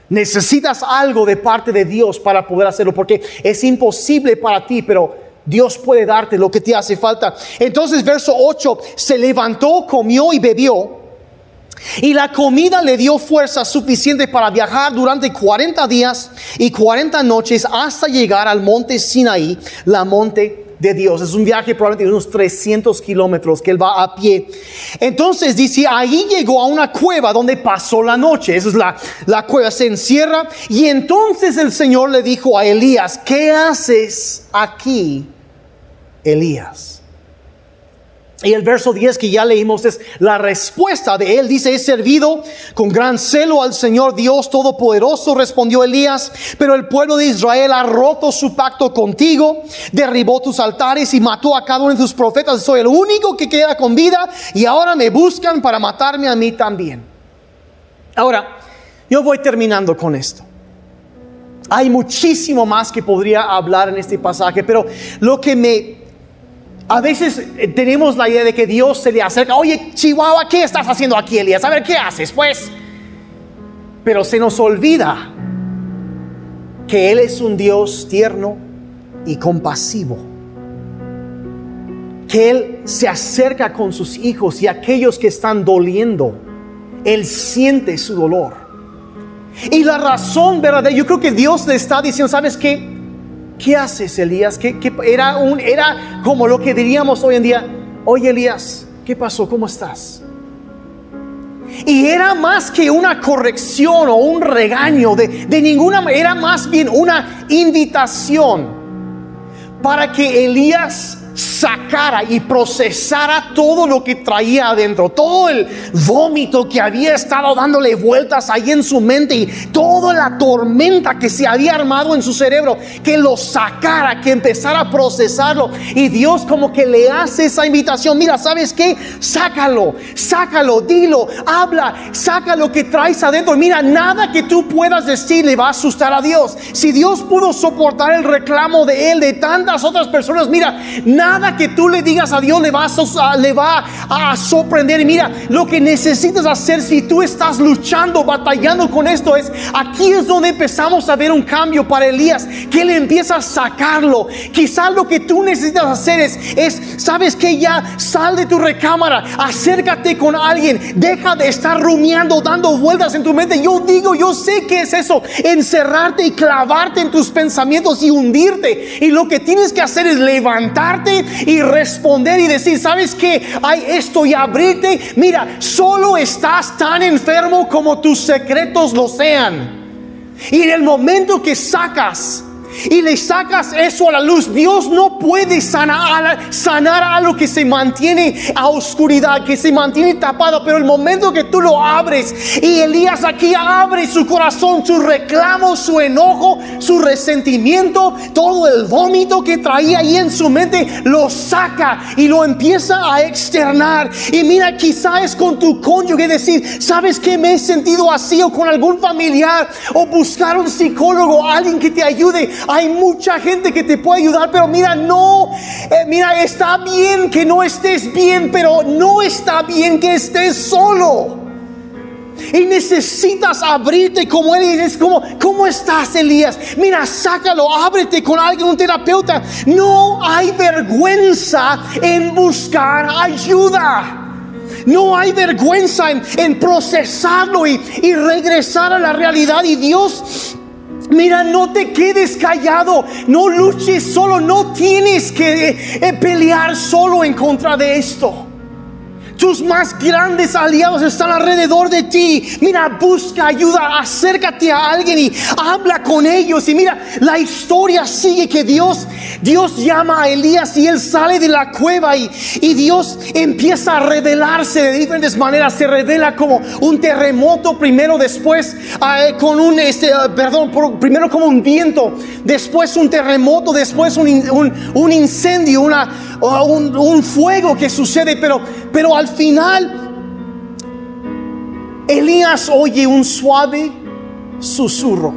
Necesitas algo de parte de Dios para poder hacerlo, porque es imposible para ti, pero Dios puede darte lo que te hace falta. Entonces, verso 8, se levantó, comió y bebió. Y la comida le dio fuerza suficiente para viajar durante 40 días y 40 noches hasta llegar al monte Sinaí, la monte de Dios. Es un viaje probablemente de unos 300 kilómetros que él va a pie. Entonces dice, ahí llegó a una cueva donde pasó la noche. Esa es la, la cueva, se encierra. Y entonces el Señor le dijo a Elías, ¿qué haces aquí, Elías? Y el verso 10 que ya leímos es la respuesta de él. Dice, he servido con gran celo al Señor Dios Todopoderoso, respondió Elías, pero el pueblo de Israel ha roto su pacto contigo, derribó tus altares y mató a cada uno de tus profetas. Soy el único que queda con vida y ahora me buscan para matarme a mí también. Ahora, yo voy terminando con esto. Hay muchísimo más que podría hablar en este pasaje, pero lo que me a veces eh, tenemos la idea de que Dios se le acerca, oye, Chihuahua, ¿qué estás haciendo aquí, Elías? A ver, ¿qué haces? Pues, pero se nos olvida que Él es un Dios tierno y compasivo. Que Él se acerca con sus hijos y aquellos que están doliendo. Él siente su dolor. Y la razón verdadera, yo creo que Dios le está diciendo, ¿sabes qué? ¿Qué haces, Elías? ¿Qué, era, un, era como lo que diríamos hoy en día, oye, Elías, ¿qué pasó? ¿Cómo estás? Y era más que una corrección o un regaño, de, de ninguna manera, era más bien una invitación para que Elías sacara y procesara todo lo que traía adentro, todo el vómito que había estado dándole vueltas ahí en su mente y toda la tormenta que se había armado en su cerebro, que lo sacara, que empezara a procesarlo. Y Dios como que le hace esa invitación, mira, ¿sabes qué? Sácalo, sácalo, dilo, habla, saca lo que traes adentro. Mira, nada que tú puedas decir le va a asustar a Dios. Si Dios pudo soportar el reclamo de él, de tantas otras personas, mira, nada que tú le digas a Dios le va a, le va sorprender. Mira, lo que necesitas hacer si tú estás luchando, batallando con esto es, aquí es donde empezamos a ver un cambio para Elías, que él empieza a sacarlo. Quizás lo que tú necesitas hacer es, es sabes que ya sal de tu recámara, acércate con alguien, deja de estar rumiando, dando vueltas en tu mente. Yo digo, yo sé que es eso, encerrarte y clavarte en tus pensamientos y hundirte. Y lo que tienes que hacer es levantarte y responder y decir, ¿sabes qué? Hay esto y abrirte. Mira, solo estás tan enfermo como tus secretos lo sean. Y en el momento que sacas y le sacas eso a la luz, Dios no puede sanar, sanar algo que se mantiene a oscuridad, que se mantiene tapado, pero el momento que tú lo abres y Elías aquí abre su corazón, su reclamo, su enojo, su resentimiento, todo el vómito que traía ahí en su mente, lo saca y lo empieza a externar. Y mira, quizás es con tu cónyuge decir, ¿sabes que me he sentido así? O con algún familiar, o buscar un psicólogo, alguien que te ayude hay mucha gente que te puede ayudar, pero mira, no, eh, mira, está bien que no estés bien, pero no está bien que estés solo. Y necesitas abrirte como él y ¿cómo estás, Elías? Mira, sácalo, ábrete con alguien, un terapeuta. No hay vergüenza en buscar ayuda. No hay vergüenza en, procesarlo y regresar a la realidad. Y Dios Mira, no te quedes callado, no luches solo, no tienes que eh, pelear solo en contra de esto. Tus más grandes aliados están alrededor de ti. Mira, busca ayuda, acércate a alguien y habla con ellos. Y mira, la historia sigue que Dios, Dios llama a Elías y él sale de la cueva y, Dios empieza a revelarse de diferentes maneras. Se revela como un terremoto primero, después eh, con un, este, ah, perdón, primero como un viento, después un terremoto, después un, incendio, una, un, un fuego que sucede, pero, pero al final, Elías oye un suave susurro.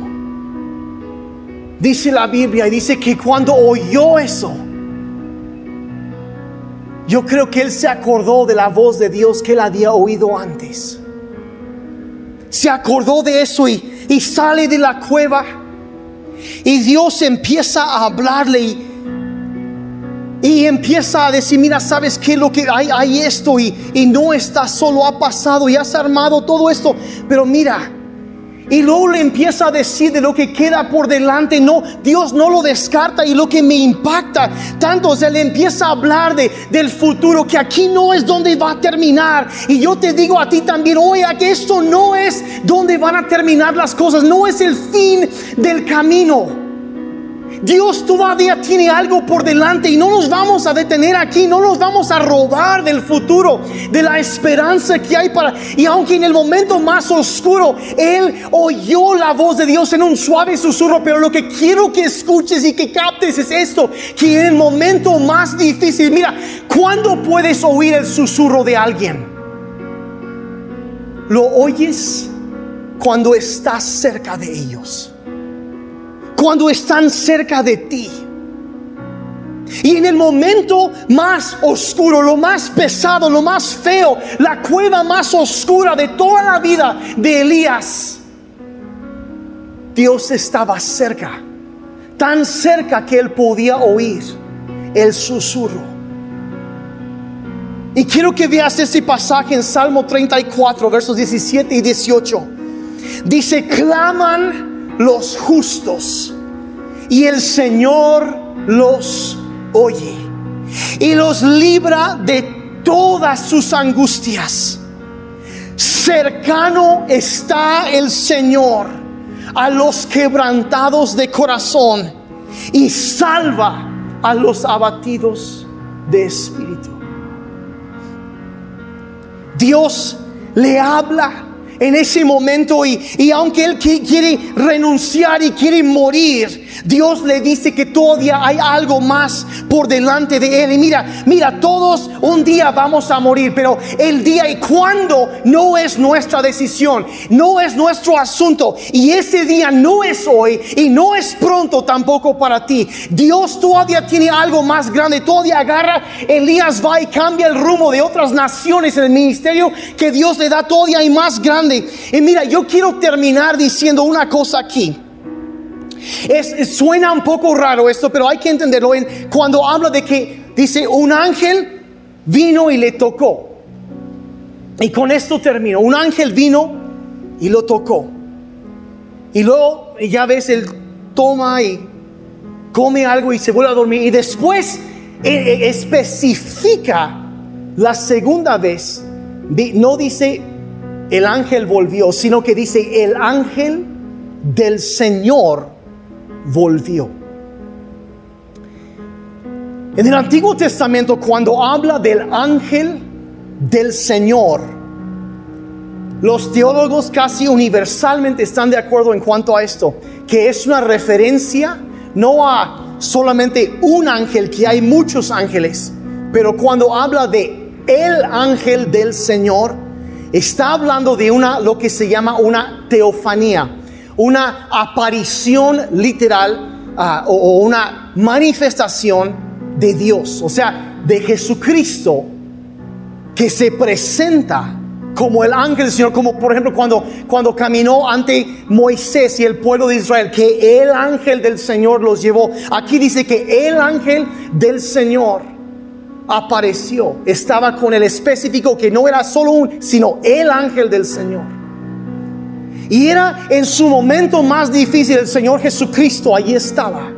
Dice la Biblia y dice que cuando oyó eso, yo creo que él se acordó de la voz de Dios que él había oído antes. Se acordó de eso y y sale de la cueva y Dios empieza a hablarle y empieza a decir, mira, sabes que lo que hay, hay esto y, y no está solo, ha pasado y has armado todo esto, pero mira, y luego le empieza a decir de lo que queda por delante. No, Dios no lo descarta. Y lo que me impacta tanto, o sea, le empieza a hablar de, del futuro, que aquí no es donde va a terminar. Y yo te digo a ti también, oiga, que esto no es donde van a terminar las cosas. No es el fin del camino. Dios todavía tiene algo por delante y no nos vamos a detener aquí, no nos vamos a robar del futuro, de la esperanza que hay para... Y aunque en el momento más oscuro, Él oyó la voz de Dios en un suave susurro, pero lo que quiero que escuches y que captes es esto, que en el momento más difícil, mira, ¿cuándo puedes oír el susurro de alguien? Lo oyes cuando estás cerca de ellos cuando están cerca de ti. Y en el momento más oscuro, lo más pesado, lo más feo, la cueva más oscura de toda la vida de Elías, Dios estaba cerca, tan cerca que él podía oír el susurro. Y quiero que veas este pasaje en Salmo 34, versos 17 y 18. Dice, claman los justos y el Señor los oye y los libra de todas sus angustias. Cercano está el Señor a los quebrantados de corazón y salva a los abatidos de espíritu. Dios le habla en ese momento y, y, aunque él quiere renunciar y quiere morir, Dios le dice que todavía hay algo más por delante de él. Y mira, mira, todos un día vamos a morir, pero el día y cuándo no es nuestra decisión, no es nuestro asunto. Y ese día no es hoy y no es pronto tampoco para ti. Dios todavía tiene algo más grande, todavía agarra, Elías va y cambia el rumbo de otras naciones en el ministerio que Dios le da todavía y más grande y mira, yo quiero terminar diciendo una cosa aquí. Es, suena un poco raro esto, pero hay que entenderlo. En, cuando habla de que dice un ángel vino y le tocó. Y con esto termino. Un ángel vino y lo tocó. Y luego ya ves, él toma y come algo y se vuelve a dormir. Y después eh, eh, especifica la segunda vez. No dice el ángel volvió, sino que dice, el ángel del Señor volvió. En el Antiguo Testamento, cuando habla del ángel del Señor, los teólogos casi universalmente están de acuerdo en cuanto a esto, que es una referencia no a solamente un ángel, que hay muchos ángeles, pero cuando habla de el ángel del Señor, está hablando de una, lo que se llama una teofanía, una aparición literal uh, o, o una manifestación de Dios, o sea, de Jesucristo que se presenta como el ángel del Señor, como por ejemplo cuando, cuando caminó ante Moisés y el pueblo de Israel, que el ángel del Señor los llevó. Aquí dice que el ángel del Señor apareció, estaba con el específico que no era solo un, sino el ángel del Señor. Y era en su momento más difícil el Señor Jesucristo, allí estaba,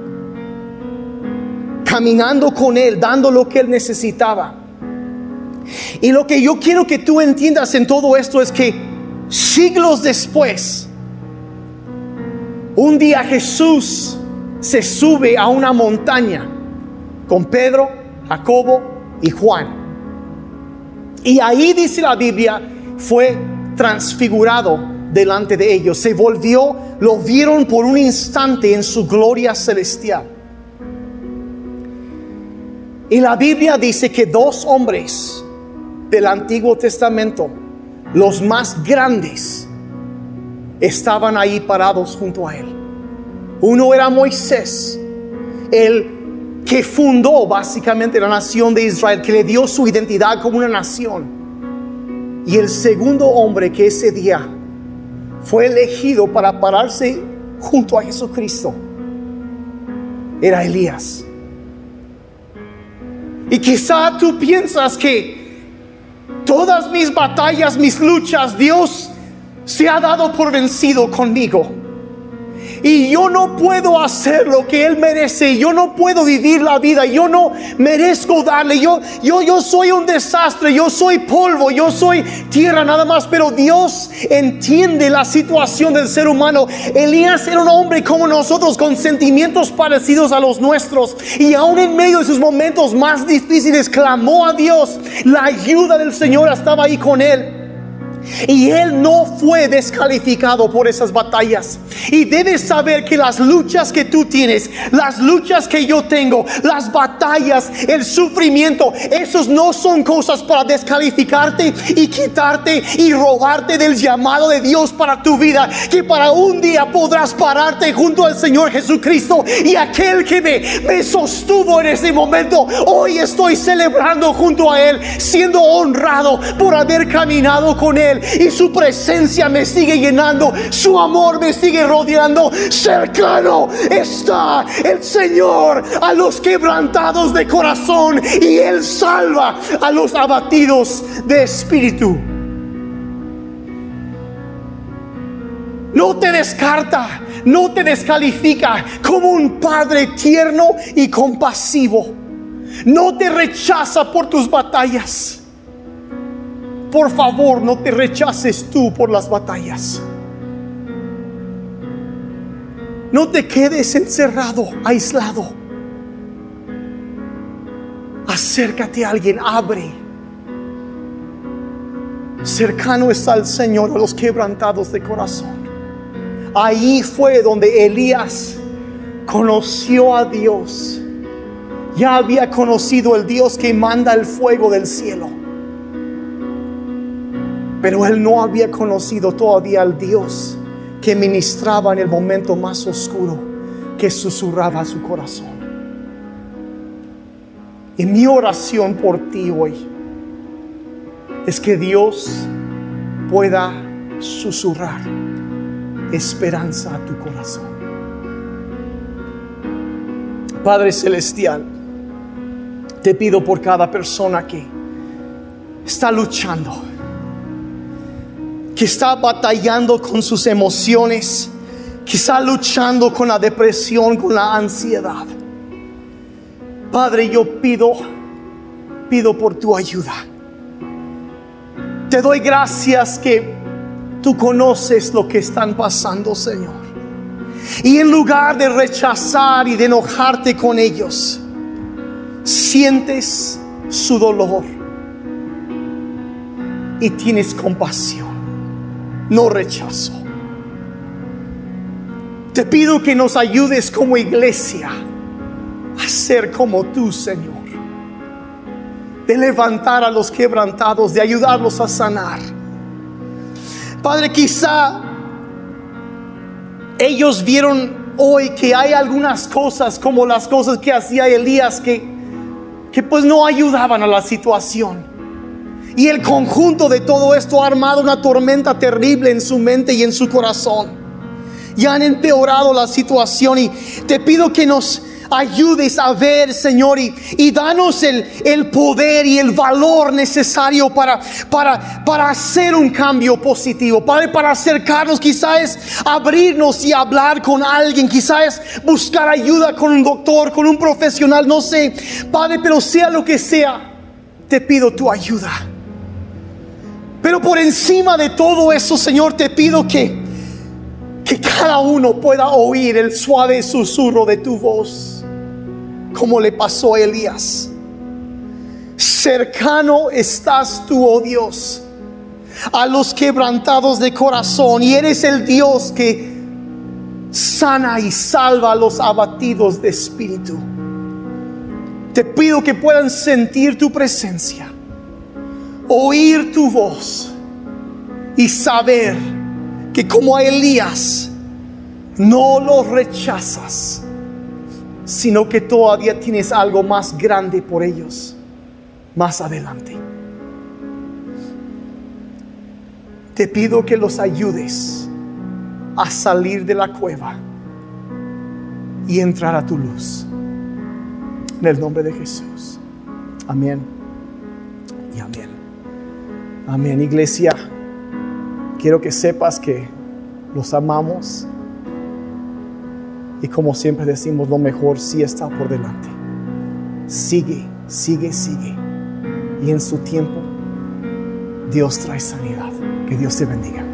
caminando con Él, dando lo que Él necesitaba. Y lo que yo quiero que tú entiendas en todo esto es que siglos después, un día Jesús se sube a una montaña con Pedro, Jacobo y Juan. Y ahí dice la Biblia, fue transfigurado delante de ellos. Se volvió, lo vieron por un instante en su gloria celestial. Y la Biblia dice que dos hombres del Antiguo Testamento, los más grandes, estaban ahí parados junto a él. Uno era Moisés, el que fundó básicamente la nación de Israel, que le dio su identidad como una nación. Y el segundo hombre que ese día fue elegido para pararse junto a Jesucristo era Elías. Y quizá tú piensas que todas mis batallas, mis luchas, Dios se ha dado por vencido conmigo. Y yo no puedo hacer lo que Él merece. Yo no puedo vivir la vida. Yo no merezco darle. Yo, yo, yo soy un desastre. Yo soy polvo. Yo soy tierra nada más. Pero Dios entiende la situación del ser humano. Elías era un hombre como nosotros con sentimientos parecidos a los nuestros. Y aún en medio de sus momentos más difíciles clamó a Dios. La ayuda del Señor estaba ahí con él. Y él no fue descalificado por esas batallas. Y debes saber que las luchas que tú tienes, las luchas que yo tengo, las batallas, el sufrimiento, esos no son cosas para descalificarte y quitarte y robarte del llamado de Dios para tu vida. Que para un día podrás pararte junto al Señor Jesucristo y aquel que me, me sostuvo en ese momento. Hoy estoy celebrando junto a Él, siendo honrado por haber caminado con Él y su presencia me sigue llenando, su amor me sigue rodeando. Cercano está el Señor a los quebrantados de corazón y Él salva a los abatidos de espíritu. No te descarta, no te descalifica como un Padre tierno y compasivo. No te rechaza por tus batallas por favor, no te rechaces tú por las batallas. No te quedes encerrado, aislado. Acércate a alguien, abre. Cercano está el Señor a los quebrantados de corazón. Ahí fue donde Elías conoció a Dios. Ya había conocido el Dios que manda el fuego del cielo pero él no había conocido todavía al Dios que ministraba en el momento más oscuro, que susurraba a su corazón. Y mi oración por ti hoy es que Dios pueda susurrar esperanza a tu corazón. Padre Celestial, te pido por cada persona que está luchando que está batallando con sus emociones, que está luchando con la depresión, con la ansiedad. Padre, yo pido, pido por tu ayuda. Te doy gracias que tú conoces lo que están pasando, Señor. Y en lugar de rechazar y de enojarte con ellos, sientes su dolor y tienes compasión no rechazo. Te pido que nos ayudes como iglesia a ser como tú, Señor. De levantar a los quebrantados, de ayudarlos a sanar. Padre, quizá ellos vieron hoy que hay algunas cosas como las cosas que hacía Elías que, que pues no ayudaban a la situación. Y el conjunto de todo esto ha armado una tormenta terrible en su mente y en su corazón. Y han empeorado la situación. Y te pido que nos ayudes a ver, Señor, y, danos el, poder y el valor necesario para, para, para hacer un cambio positivo. Padre, para acercarnos, quizás es abrirnos y hablar con alguien, quizás es buscar ayuda con un doctor, con un profesional, no sé. Padre, pero sea lo que sea, te pido tu ayuda. Pero por encima de todo eso, Señor, te pido que, que cada uno pueda oír el suave susurro de tu voz, como le pasó a Elías. Cercano estás tú, oh Dios, a los quebrantados de corazón, y eres el Dios que sana y salva a los abatidos de espíritu. Te pido que puedan sentir tu presencia oír tu voz y saber que como a Elías no lo rechazas, sino que todavía tienes algo más grande por ellos más adelante. Te pido que los ayudes a salir de la cueva y entrar a tu luz. En el nombre de Jesús. Amén. Y amén. Amén. Iglesia, quiero que sepas que los amamos. Y como siempre decimos, lo mejor sí está por delante. Sigue, sigue, sigue. Y en su tiempo, Dios trae sanidad. Que Dios te bendiga.